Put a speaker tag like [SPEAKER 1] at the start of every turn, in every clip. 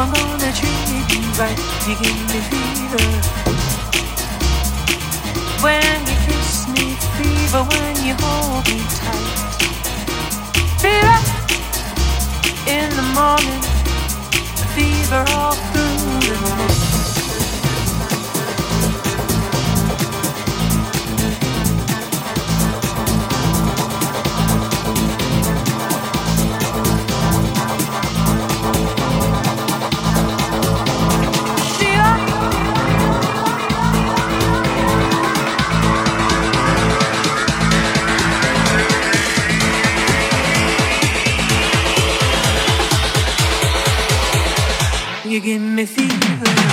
[SPEAKER 1] I'm gonna treat you right. You give me fever when you kiss me, fever when you hold me tight. Fever in the morning, fever all. You give me fever.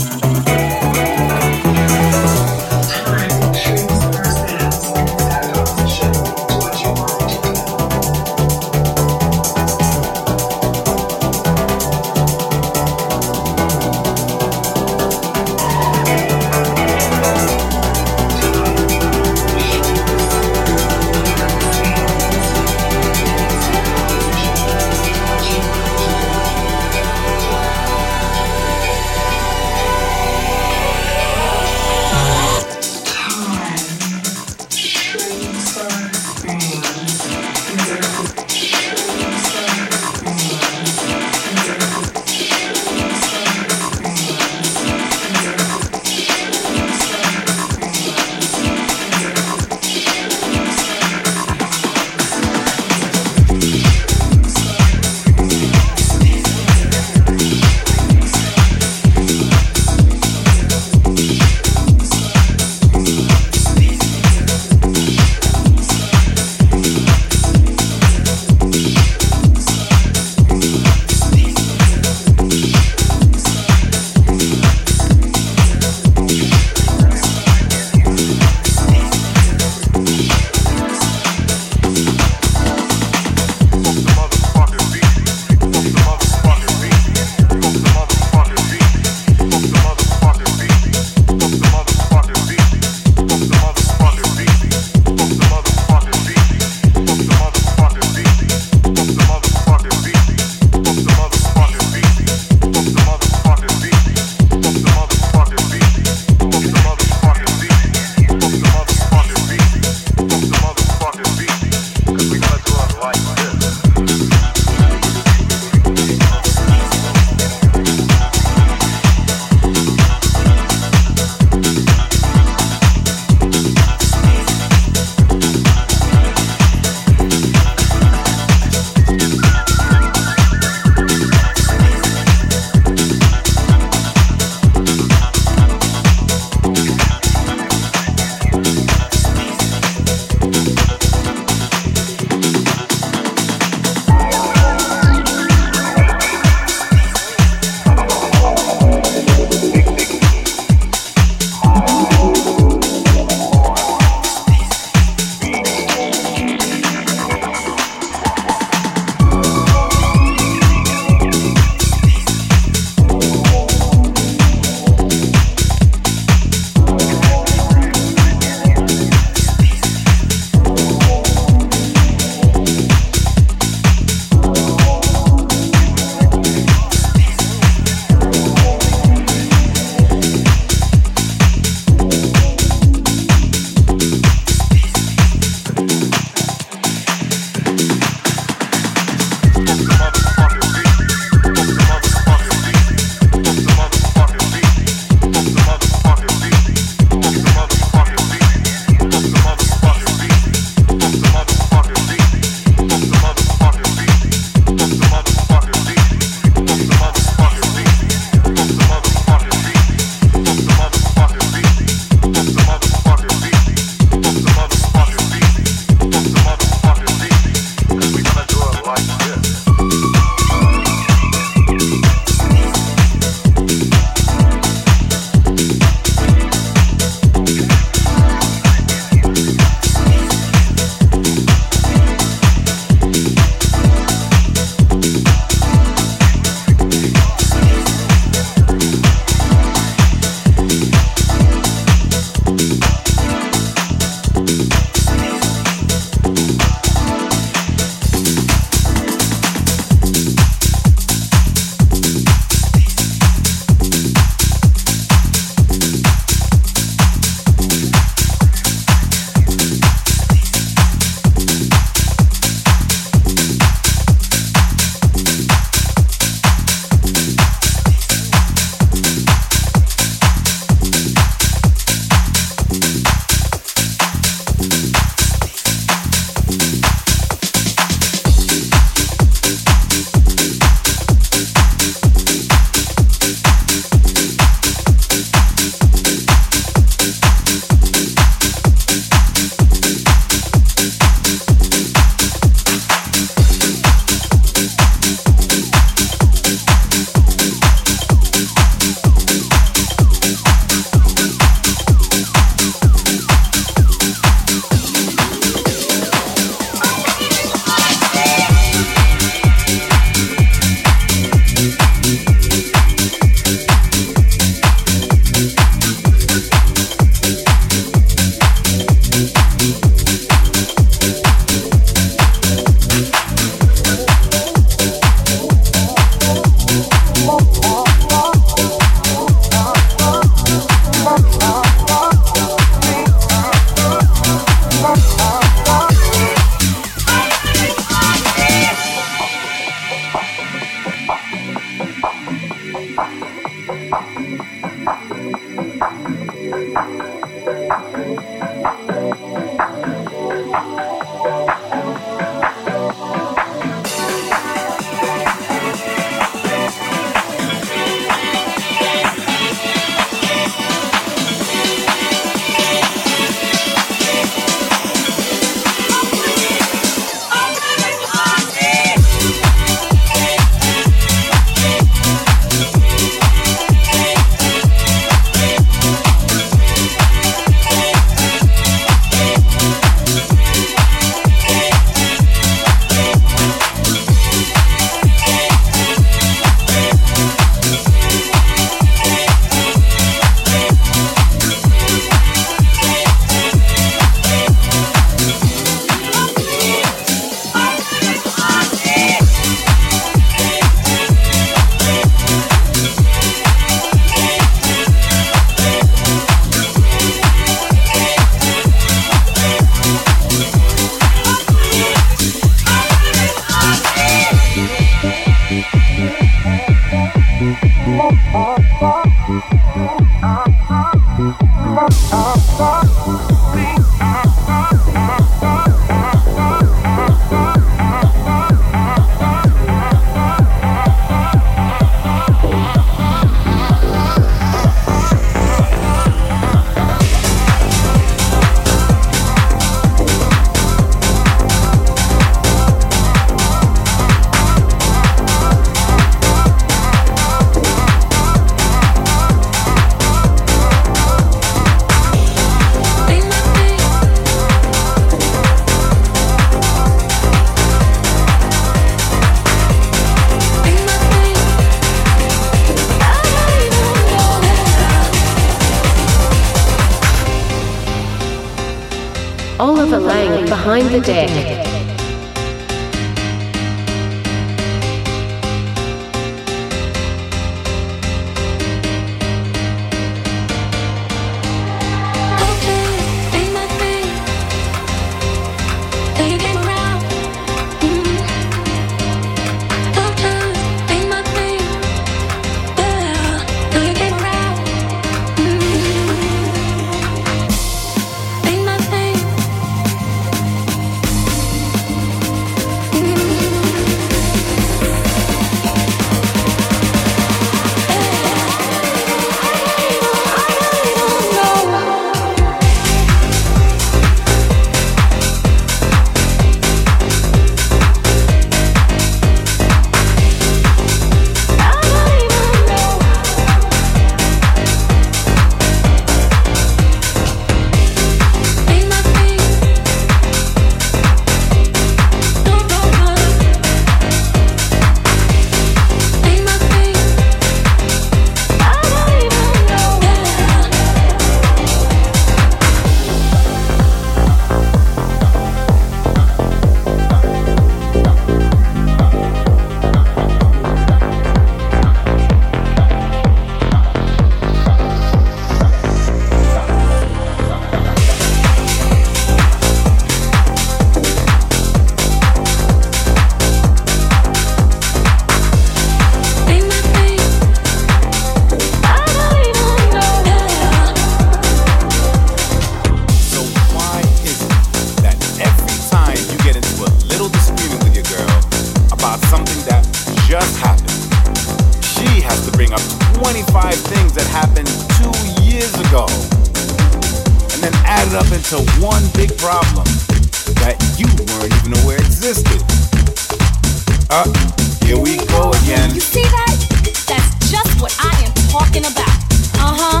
[SPEAKER 2] huh.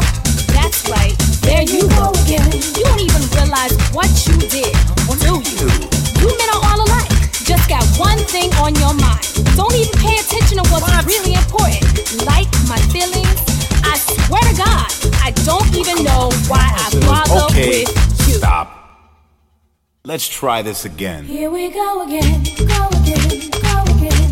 [SPEAKER 2] That's right. There you go again. You don't even realize what you did, do you? You men are all alike. Just got one thing on your mind. Don't even pay attention to what's really important, like my feelings. I swear to God, I don't even know why I with you.
[SPEAKER 3] Stop. Let's try this again.
[SPEAKER 4] Here we go again, go again, go again.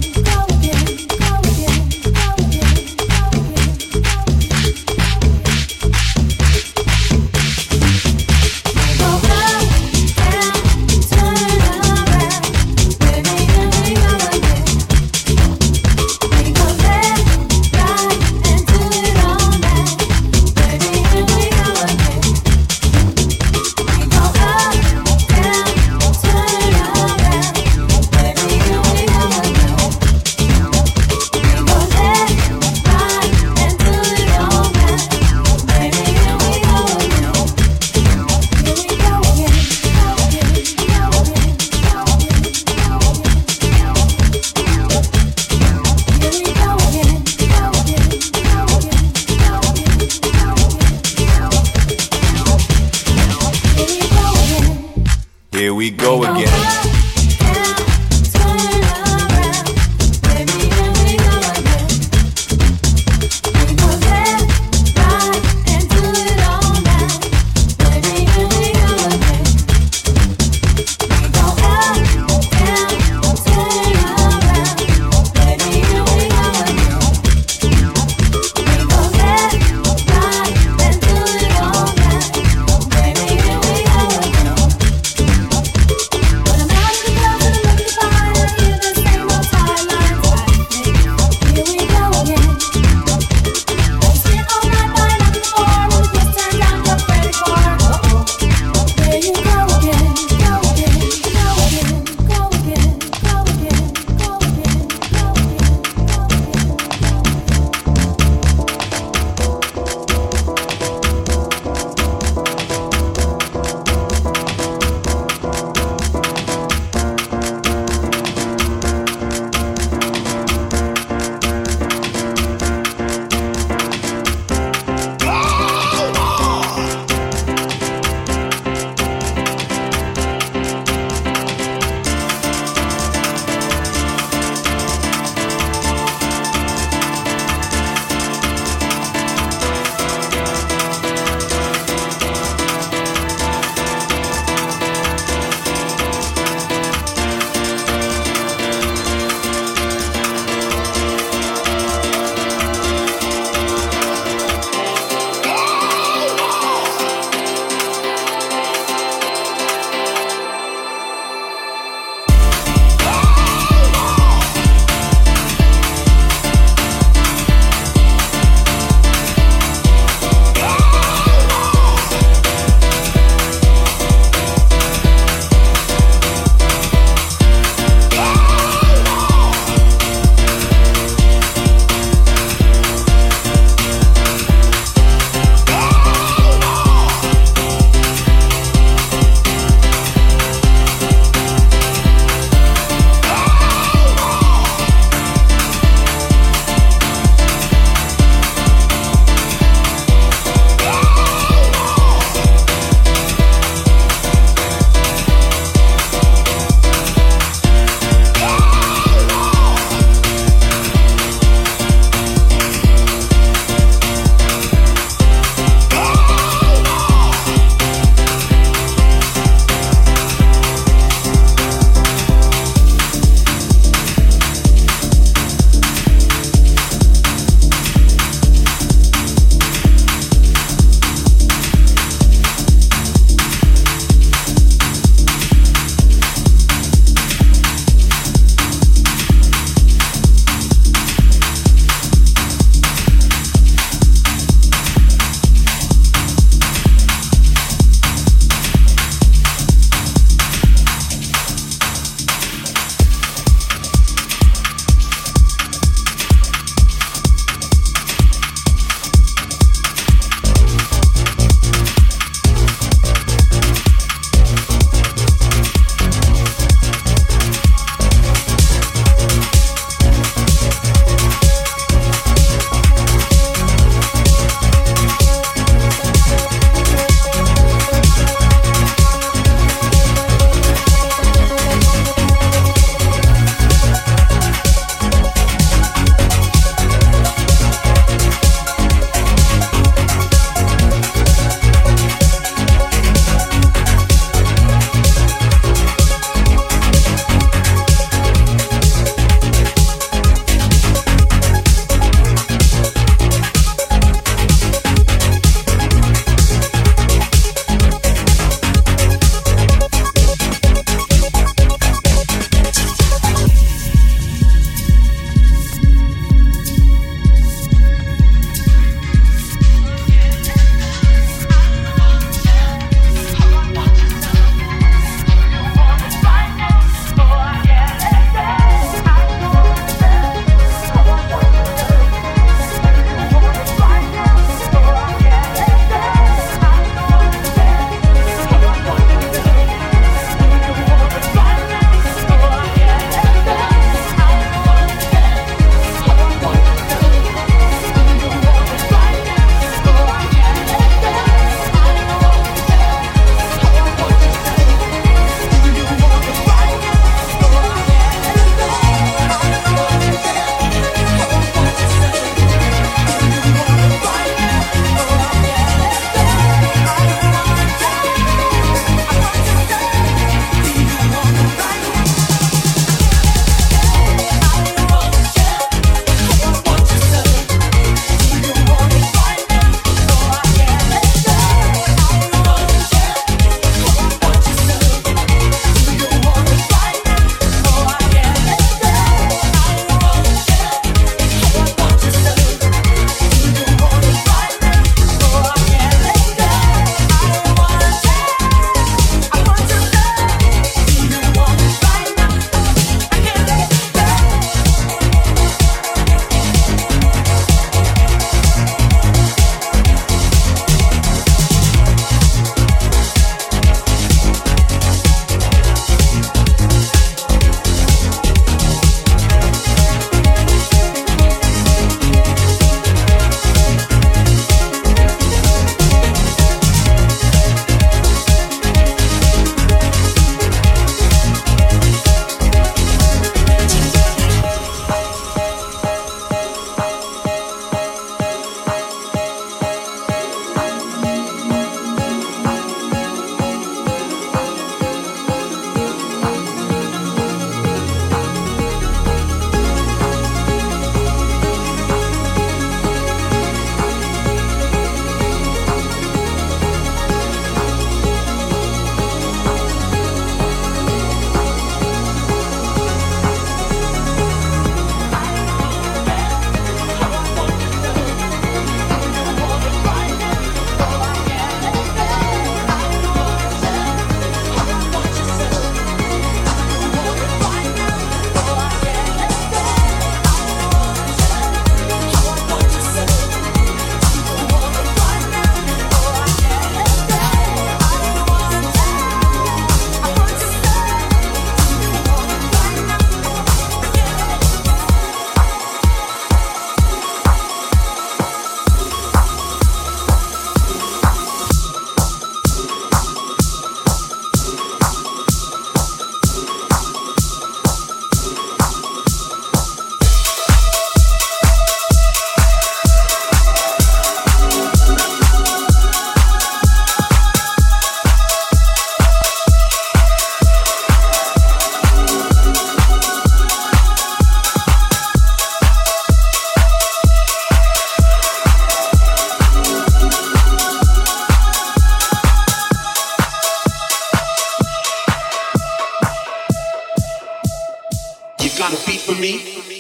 [SPEAKER 5] got a beat for me?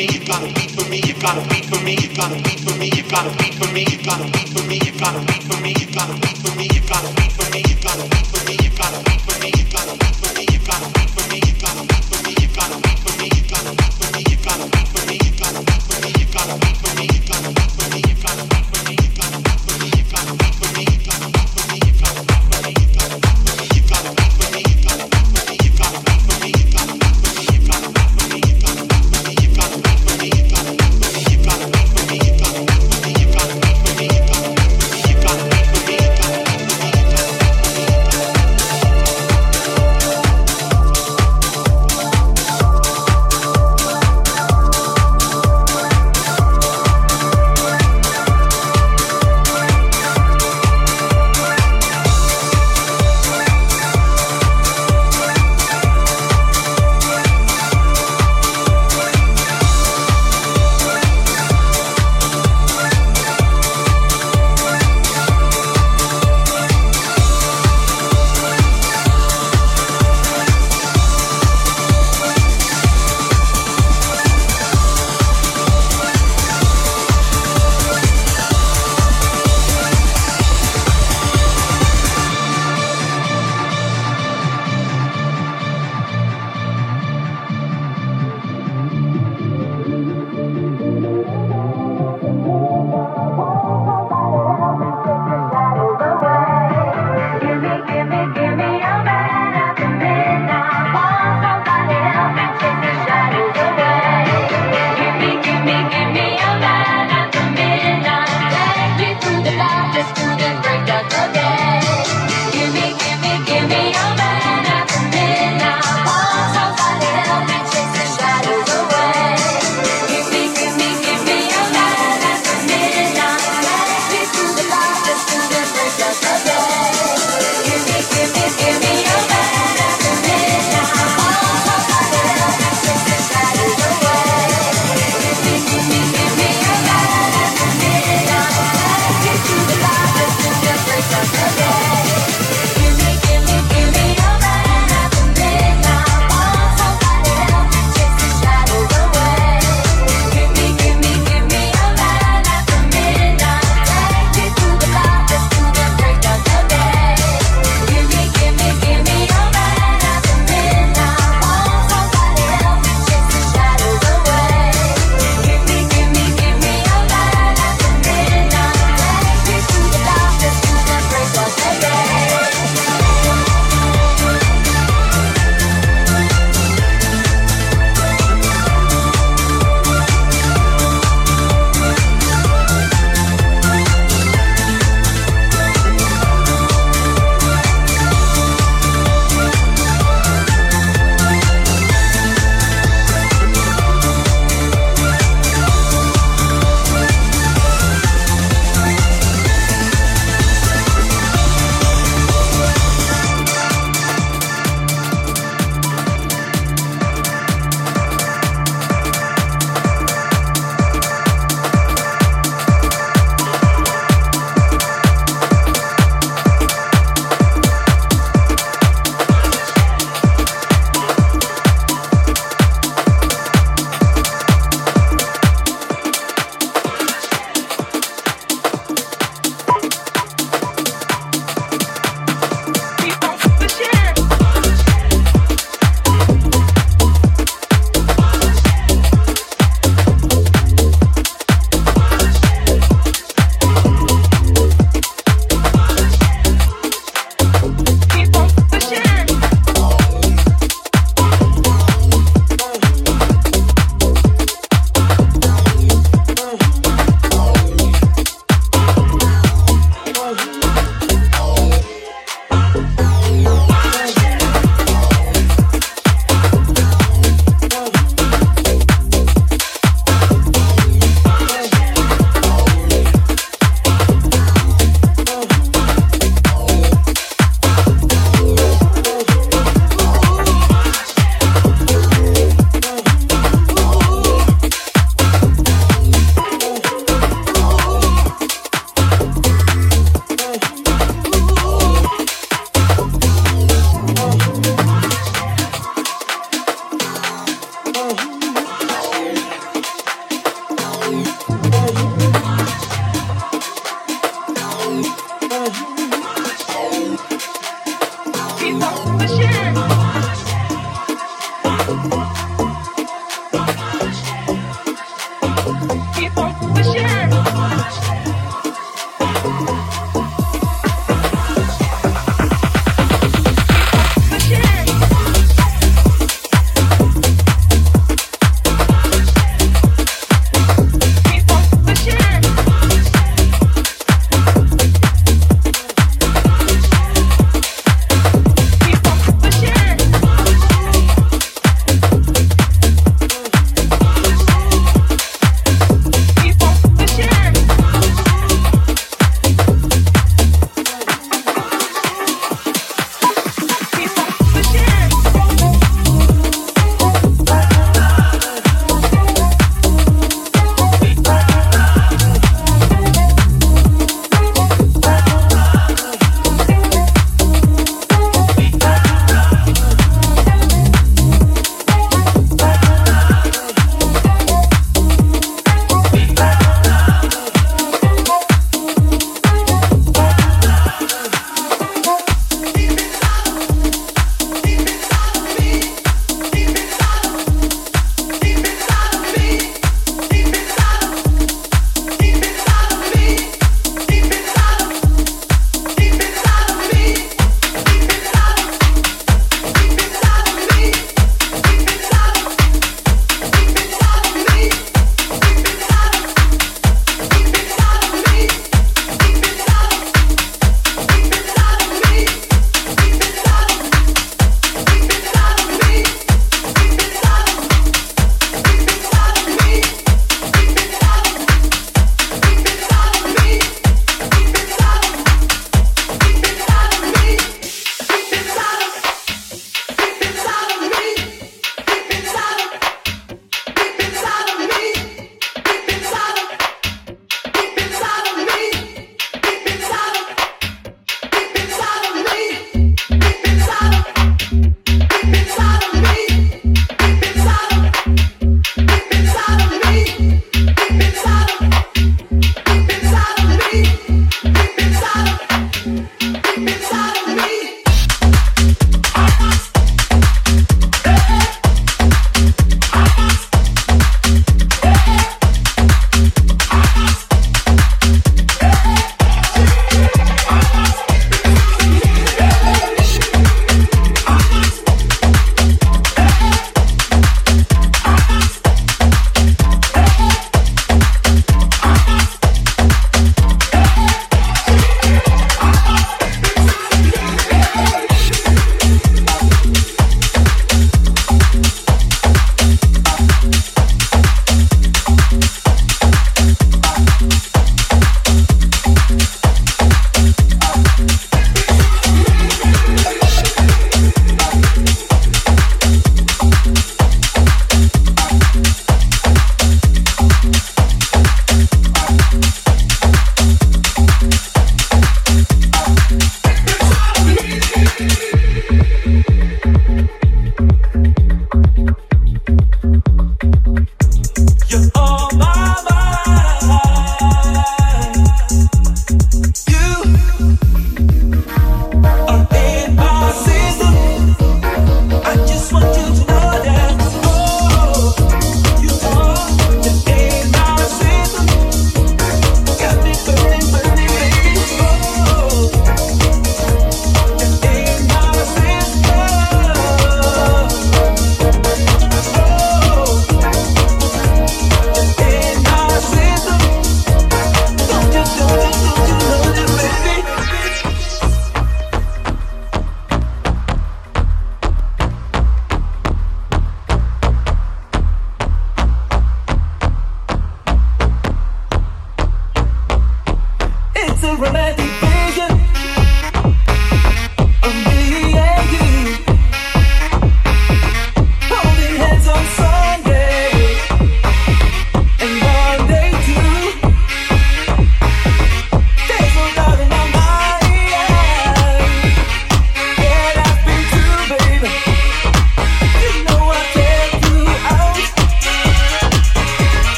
[SPEAKER 5] me, you gotta beat for me, you gotta beat for me, you gotta beat for me, you gotta beat.